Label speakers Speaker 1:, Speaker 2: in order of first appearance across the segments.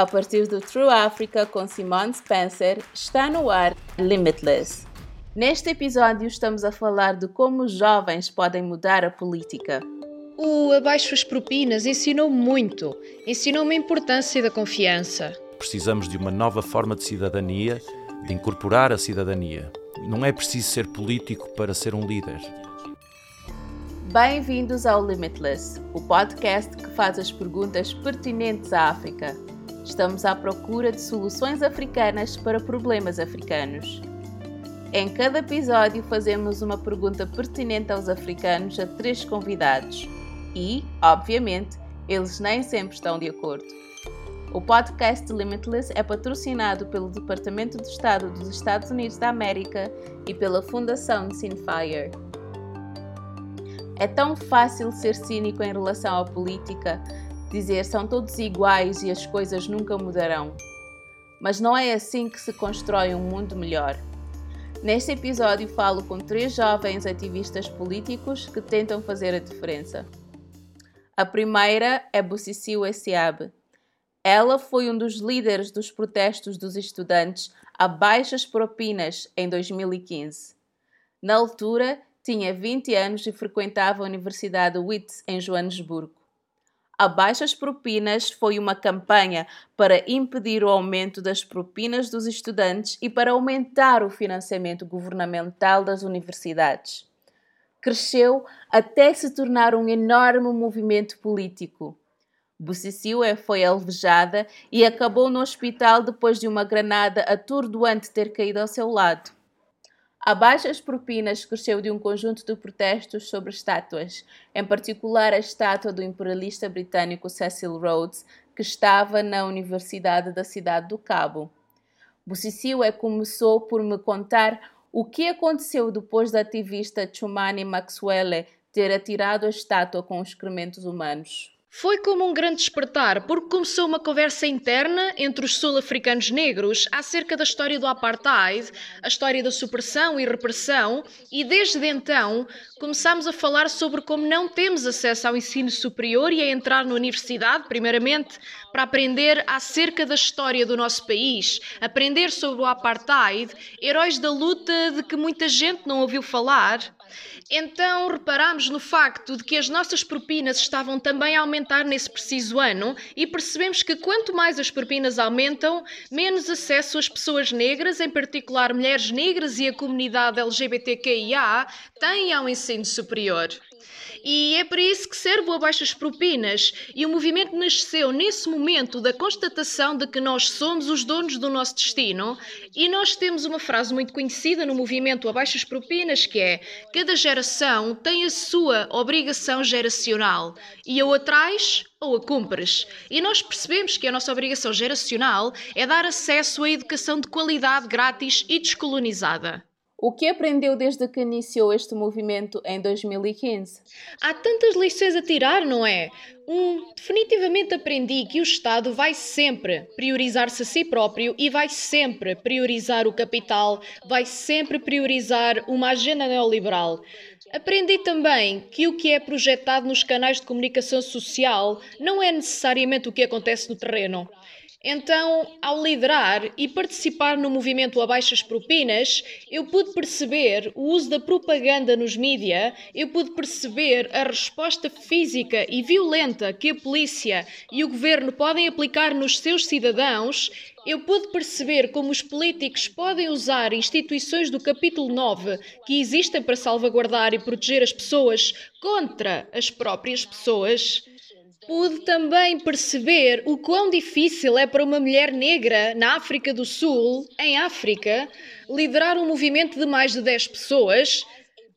Speaker 1: a partir do True Africa com Simone Spencer, está no ar Limitless. Neste episódio estamos a falar de como os jovens podem mudar a política.
Speaker 2: O Abaixo as Propinas ensinou muito. Ensinou-me a importância da confiança.
Speaker 3: Precisamos de uma nova forma de cidadania, de incorporar a cidadania. Não é preciso ser político para ser um líder.
Speaker 1: Bem-vindos ao Limitless, o podcast que faz as perguntas pertinentes à África. Estamos à procura de soluções africanas para problemas africanos. Em cada episódio, fazemos uma pergunta pertinente aos africanos a três convidados e, obviamente, eles nem sempre estão de acordo. O podcast Limitless é patrocinado pelo Departamento de Estado dos Estados Unidos da América e pela Fundação Sinfire. É tão fácil ser cínico em relação à política, dizer são todos iguais e as coisas nunca mudarão. Mas não é assim que se constrói um mundo melhor. Neste episódio falo com três jovens ativistas políticos que tentam fazer a diferença. A primeira é Bucicio Essiabe. Ela foi um dos líderes dos protestos dos estudantes a baixas propinas em 2015. Na altura, tinha 20 anos e frequentava a Universidade Wits em Joanesburgo. A baixas propinas foi uma campanha para impedir o aumento das propinas dos estudantes e para aumentar o financiamento governamental das universidades. Cresceu até se tornar um enorme movimento político. Bucicio foi alvejada e acabou no hospital depois de uma granada atordoante ter caído ao seu lado. Abaixo as propinas cresceu de um conjunto de protestos sobre estátuas, em particular a estátua do imperialista britânico Cecil Rhodes, que estava na Universidade da Cidade do Cabo. Bucicio começou por me contar o que aconteceu depois da ativista Chumani Maxwell ter atirado a estátua com excrementos humanos.
Speaker 2: Foi como um grande despertar, porque começou uma conversa interna entre os sul-africanos negros acerca da história do apartheid, a história da supressão e repressão, e desde então começámos a falar sobre como não temos acesso ao ensino superior e a entrar na universidade, primeiramente, para aprender acerca da história do nosso país, aprender sobre o apartheid, heróis da luta de que muita gente não ouviu falar. Então reparámos no facto de que as nossas propinas estavam também a aumentar nesse preciso ano e percebemos que quanto mais as propinas aumentam, menos acesso as pessoas negras, em particular mulheres negras e a comunidade LGBTQIA, têm ao ensino superior. E é para isso que serve o Abaixo as Propinas. E o movimento nasceu nesse momento da constatação de que nós somos os donos do nosso destino. E nós temos uma frase muito conhecida no movimento Abaixo as Propinas que é: cada geração tem a sua obrigação geracional e ou a traz ou a cumpres. E nós percebemos que a nossa obrigação geracional é dar acesso à educação de qualidade grátis e descolonizada.
Speaker 1: O que aprendeu desde que iniciou este movimento em 2015?
Speaker 2: Há tantas lições a tirar, não é? Um, definitivamente aprendi que o Estado vai sempre priorizar-se a si próprio e vai sempre priorizar o capital, vai sempre priorizar uma agenda neoliberal. Aprendi também que o que é projetado nos canais de comunicação social não é necessariamente o que acontece no terreno. Então, ao liderar e participar no movimento Abaixo as Propinas, eu pude perceber o uso da propaganda nos mídia, eu pude perceber a resposta física e violenta que a polícia e o governo podem aplicar nos seus cidadãos, eu pude perceber como os políticos podem usar instituições do capítulo 9 que existem para salvaguardar e proteger as pessoas contra as próprias pessoas pude também perceber o quão difícil é para uma mulher negra na África do Sul, em África, liderar um movimento de mais de 10 pessoas.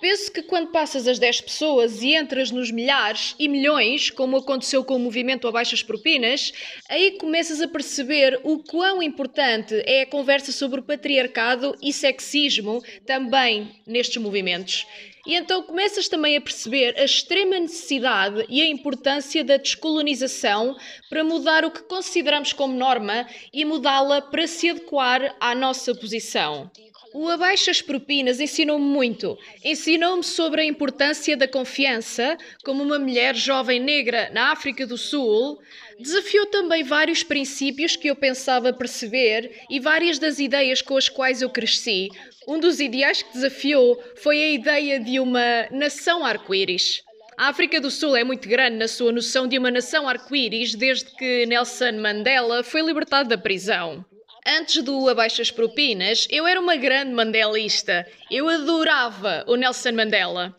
Speaker 2: Penso que quando passas as 10 pessoas e entras nos milhares e milhões, como aconteceu com o movimento Abaixo as Propinas, aí começas a perceber o quão importante é a conversa sobre patriarcado e sexismo também nestes movimentos. E então começas também a perceber a extrema necessidade e a importância da descolonização para mudar o que consideramos como norma e mudá-la para se adequar à nossa posição. O Abaixo as Propinas ensinou-me muito. Ensinou-me sobre a importância da confiança, como uma mulher jovem negra na África do Sul, Desafiou também vários princípios que eu pensava perceber e várias das ideias com as quais eu cresci. Um dos ideais que desafiou foi a ideia de uma nação arco-íris. A África do Sul é muito grande na sua noção de uma nação arco-íris desde que Nelson Mandela foi libertado da prisão. Antes do Abaixas Propinas, eu era uma grande mandelista. Eu adorava o Nelson Mandela.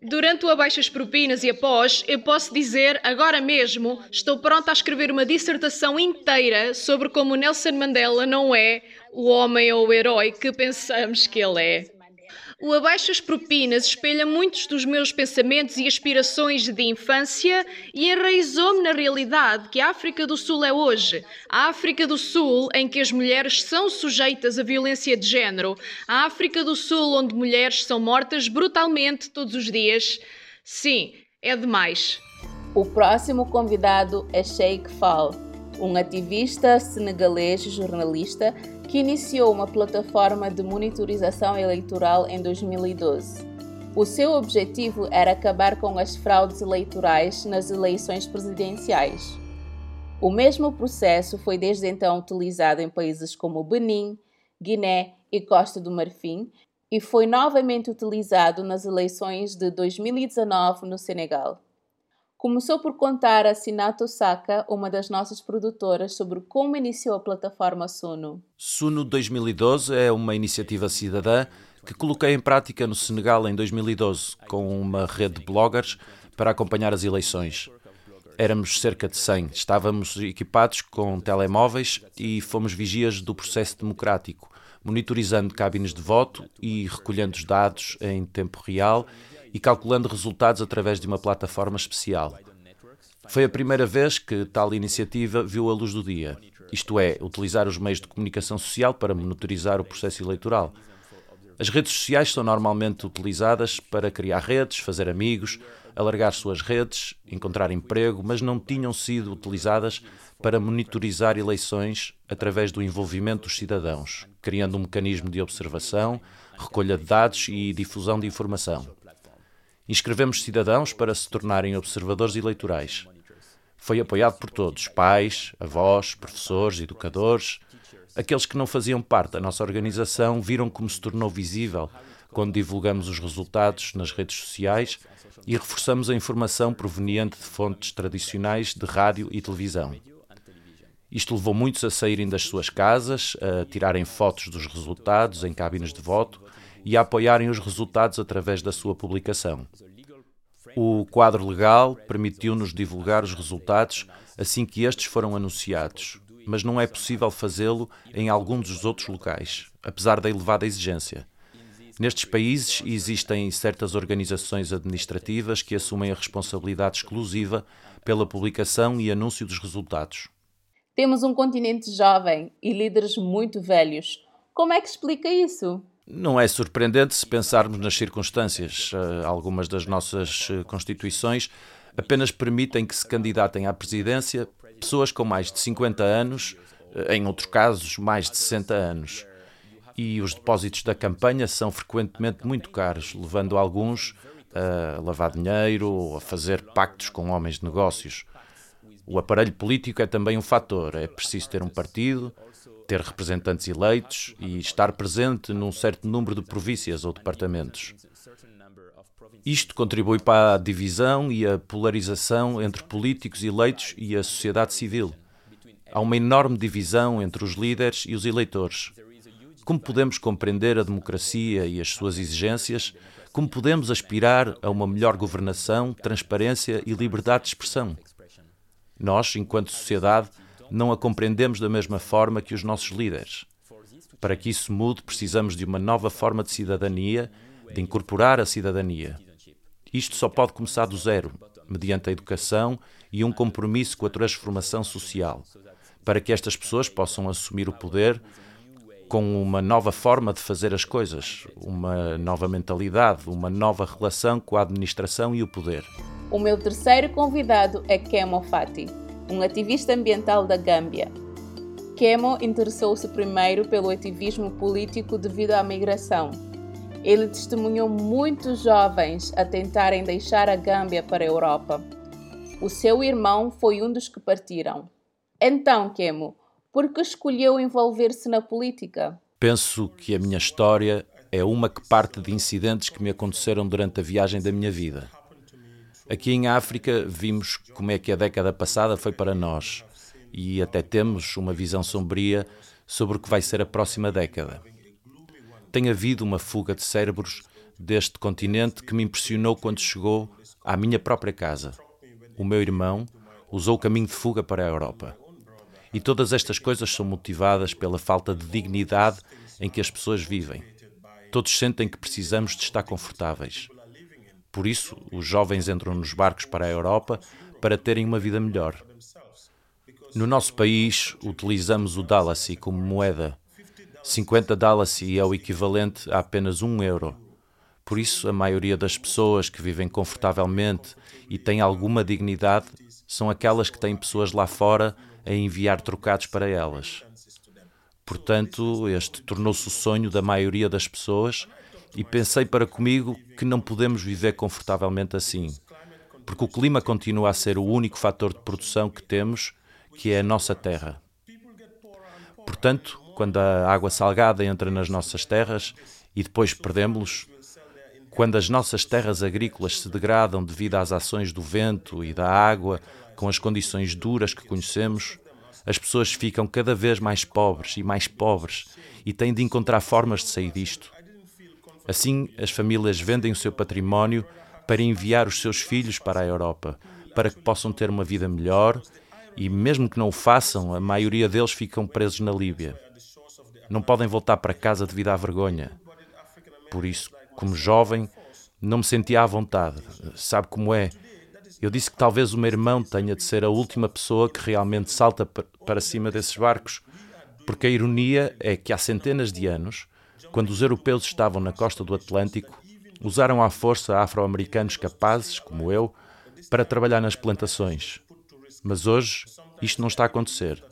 Speaker 2: Durante o Abaixas Propinas e após, eu posso dizer, agora mesmo, estou pronta a escrever uma dissertação inteira sobre como Nelson Mandela não é o homem ou o herói que pensamos que ele é. O Abaixo as Propinas espelha muitos dos meus pensamentos e aspirações de infância e enraizou-me na realidade que a África do Sul é hoje. A África do Sul em que as mulheres são sujeitas à violência de género. A África do Sul onde mulheres são mortas brutalmente todos os dias. Sim, é demais.
Speaker 1: O próximo convidado é Sheikh Fall, um ativista senegalês jornalista que iniciou uma plataforma de monitorização eleitoral em 2012. O seu objetivo era acabar com as fraudes eleitorais nas eleições presidenciais. O mesmo processo foi desde então utilizado em países como Benin, Guiné e Costa do Marfim e foi novamente utilizado nas eleições de 2019 no Senegal. Começou por contar a Sinato Saka, uma das nossas produtoras, sobre como iniciou a plataforma Suno.
Speaker 3: Suno 2012 é uma iniciativa cidadã que coloquei em prática no Senegal em 2012, com uma rede de bloggers para acompanhar as eleições. Éramos cerca de 100. Estávamos equipados com telemóveis e fomos vigias do processo democrático, monitorizando cabines de voto e recolhendo os dados em tempo real e calculando resultados através de uma plataforma especial. Foi a primeira vez que tal iniciativa viu a luz do dia, isto é, utilizar os meios de comunicação social para monitorizar o processo eleitoral. As redes sociais são normalmente utilizadas para criar redes, fazer amigos, alargar suas redes, encontrar emprego, mas não tinham sido utilizadas para monitorizar eleições através do envolvimento dos cidadãos, criando um mecanismo de observação, recolha de dados e difusão de informação. Inscrevemos cidadãos para se tornarem observadores eleitorais. Foi apoiado por todos: pais, avós, professores, educadores. Aqueles que não faziam parte da nossa organização viram como se tornou visível quando divulgamos os resultados nas redes sociais e reforçamos a informação proveniente de fontes tradicionais de rádio e televisão. Isto levou muitos a saírem das suas casas, a tirarem fotos dos resultados em cabines de voto e a apoiarem os resultados através da sua publicação. O quadro legal permitiu-nos divulgar os resultados assim que estes foram anunciados, mas não é possível fazê-lo em algum dos outros locais, apesar da elevada exigência. Nestes países existem certas organizações administrativas que assumem a responsabilidade exclusiva pela publicação e anúncio dos resultados.
Speaker 1: Temos um continente jovem e líderes muito velhos. Como é que explica isso?
Speaker 3: Não é surpreendente se pensarmos nas circunstâncias. Eh, algumas das nossas eh, constituições apenas permitem que se candidatem à presidência pessoas com mais de 50 anos, eh, em outros casos, mais de 60 anos. E os depósitos da campanha são frequentemente muito caros, levando alguns a lavar dinheiro ou a fazer pactos com homens de negócios. O aparelho político é também um fator. É preciso ter um partido, ter representantes eleitos e estar presente num certo número de províncias ou departamentos. Isto contribui para a divisão e a polarização entre políticos eleitos e a sociedade civil. Há uma enorme divisão entre os líderes e os eleitores. Como podemos compreender a democracia e as suas exigências? Como podemos aspirar a uma melhor governação, transparência e liberdade de expressão? Nós, enquanto sociedade, não a compreendemos da mesma forma que os nossos líderes. Para que isso mude, precisamos de uma nova forma de cidadania, de incorporar a cidadania. Isto só pode começar do zero, mediante a educação e um compromisso com a transformação social, para que estas pessoas possam assumir o poder com uma nova forma de fazer as coisas, uma nova mentalidade, uma nova relação com a administração e o poder.
Speaker 1: O meu terceiro convidado é Kemo Fati um ativista ambiental da Gâmbia. Kemo interessou-se primeiro pelo ativismo político devido à migração. Ele testemunhou muitos jovens a tentarem deixar a Gâmbia para a Europa. O seu irmão foi um dos que partiram. Então, Kemo, por que escolheu envolver-se na política?
Speaker 3: Penso que a minha história é uma que parte de incidentes que me aconteceram durante a viagem da minha vida. Aqui em África vimos como é que a década passada foi para nós e até temos uma visão sombria sobre o que vai ser a próxima década. Tem havido uma fuga de cérebros deste continente que me impressionou quando chegou à minha própria casa. O meu irmão usou o caminho de fuga para a Europa. E todas estas coisas são motivadas pela falta de dignidade em que as pessoas vivem. Todos sentem que precisamos de estar confortáveis. Por isso, os jovens entram nos barcos para a Europa para terem uma vida melhor. No nosso país, utilizamos o Dalasi como moeda. 50 Dalasi é o equivalente a apenas um euro. Por isso, a maioria das pessoas que vivem confortavelmente e têm alguma dignidade são aquelas que têm pessoas lá fora a enviar trocados para elas. Portanto, este tornou-se o sonho da maioria das pessoas e pensei para comigo que não podemos viver confortavelmente assim, porque o clima continua a ser o único fator de produção que temos, que é a nossa terra. Portanto, quando a água salgada entra nas nossas terras e depois perdemos-los, quando as nossas terras agrícolas se degradam devido às ações do vento e da água, com as condições duras que conhecemos, as pessoas ficam cada vez mais pobres e mais pobres e têm de encontrar formas de sair disto. Assim, as famílias vendem o seu património para enviar os seus filhos para a Europa, para que possam ter uma vida melhor e, mesmo que não o façam, a maioria deles ficam presos na Líbia. Não podem voltar para casa devido à vergonha. Por isso, como jovem, não me sentia à vontade. Sabe como é? Eu disse que talvez o meu irmão tenha de ser a última pessoa que realmente salta para cima desses barcos, porque a ironia é que há centenas de anos, quando os europeus estavam na costa do Atlântico, usaram à força afro-americanos capazes, como eu, para trabalhar nas plantações. Mas hoje isto não está a acontecer.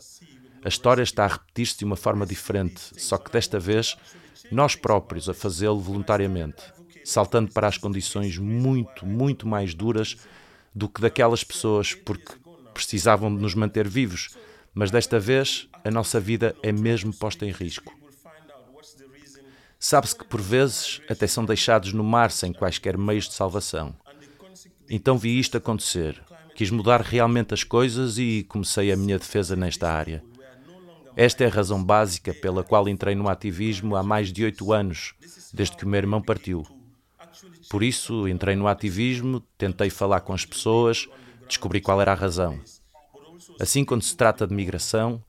Speaker 3: A história está a repetir-se de uma forma diferente, só que desta vez nós próprios a fazê-lo voluntariamente, saltando para as condições muito, muito mais duras do que daquelas pessoas, porque precisavam de nos manter vivos. Mas desta vez a nossa vida é mesmo posta em risco. Sabe-se que por vezes até são deixados no mar sem quaisquer meios de salvação. Então vi isto acontecer. Quis mudar realmente as coisas e comecei a minha defesa nesta área. Esta é a razão básica pela qual entrei no ativismo há mais de oito anos, desde que o meu irmão partiu. Por isso, entrei no ativismo, tentei falar com as pessoas, descobri qual era a razão. Assim, quando se trata de migração,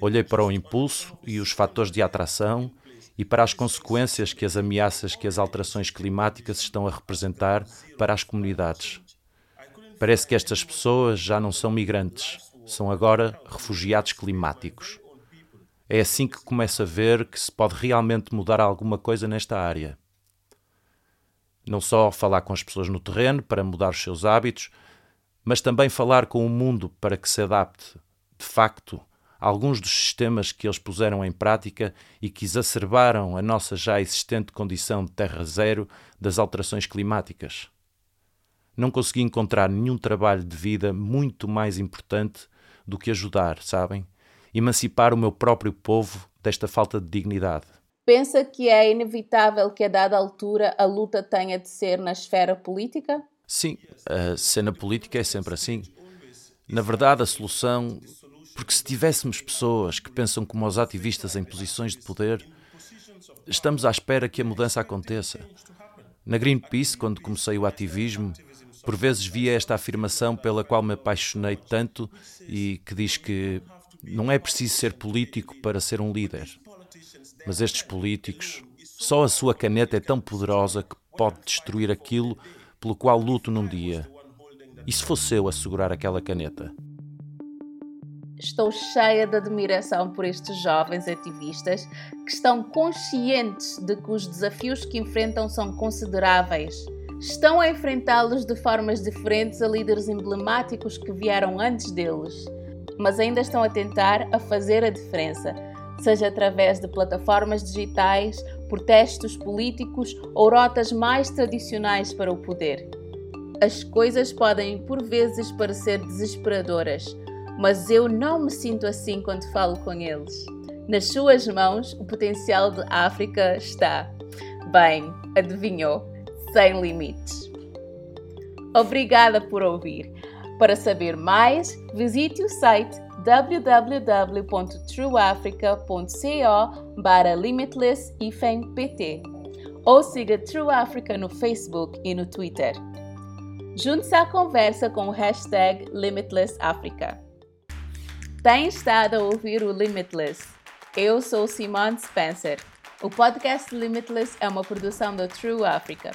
Speaker 3: olhei para o impulso e os fatores de atração e para as consequências que as ameaças que as alterações climáticas estão a representar para as comunidades. Parece que estas pessoas já não são migrantes, são agora refugiados climáticos. É assim que começo a ver que se pode realmente mudar alguma coisa nesta área. Não só falar com as pessoas no terreno para mudar os seus hábitos, mas também falar com o mundo para que se adapte, de facto, alguns dos sistemas que eles puseram em prática e que exacerbaram a nossa já existente condição de terra zero das alterações climáticas. Não consegui encontrar nenhum trabalho de vida muito mais importante do que ajudar, sabem? Emancipar o meu próprio povo desta falta de dignidade.
Speaker 1: Pensa que é inevitável que a dada altura a luta tenha de ser na esfera política?
Speaker 3: Sim, a cena política é sempre assim. Na verdade, a solução. Porque se tivéssemos pessoas que pensam como os ativistas em posições de poder, estamos à espera que a mudança aconteça. Na Greenpeace, quando comecei o ativismo, por vezes via esta afirmação pela qual me apaixonei tanto e que diz que não é preciso ser político para ser um líder. Mas estes políticos, só a sua caneta é tão poderosa que pode destruir aquilo pelo qual luto num dia. E se fosse eu a segurar aquela caneta?
Speaker 1: Estou cheia de admiração por estes jovens ativistas que estão conscientes de que os desafios que enfrentam são consideráveis. Estão a enfrentá-los de formas diferentes a líderes emblemáticos que vieram antes deles, mas ainda estão a tentar a fazer a diferença seja através de plataformas digitais, protestos políticos ou rotas mais tradicionais para o poder. As coisas podem por vezes parecer desesperadoras, mas eu não me sinto assim quando falo com eles. Nas suas mãos, o potencial de África está. Bem, adivinhou? Sem limites. Obrigada por ouvir. Para saber mais, visite o site www.trueafrica.co para limitless-pt ou siga True Africa no Facebook e no Twitter. Junte-se à conversa com o hashtag LimitlessAfrica. Tem estado a ouvir o Limitless. Eu sou Simone Spencer. O podcast Limitless é uma produção da True Africa.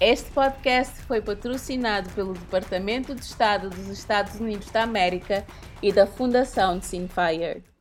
Speaker 1: Este podcast foi patrocinado pelo Departamento de Estado dos Estados Unidos da América e da Fundação Sinfire.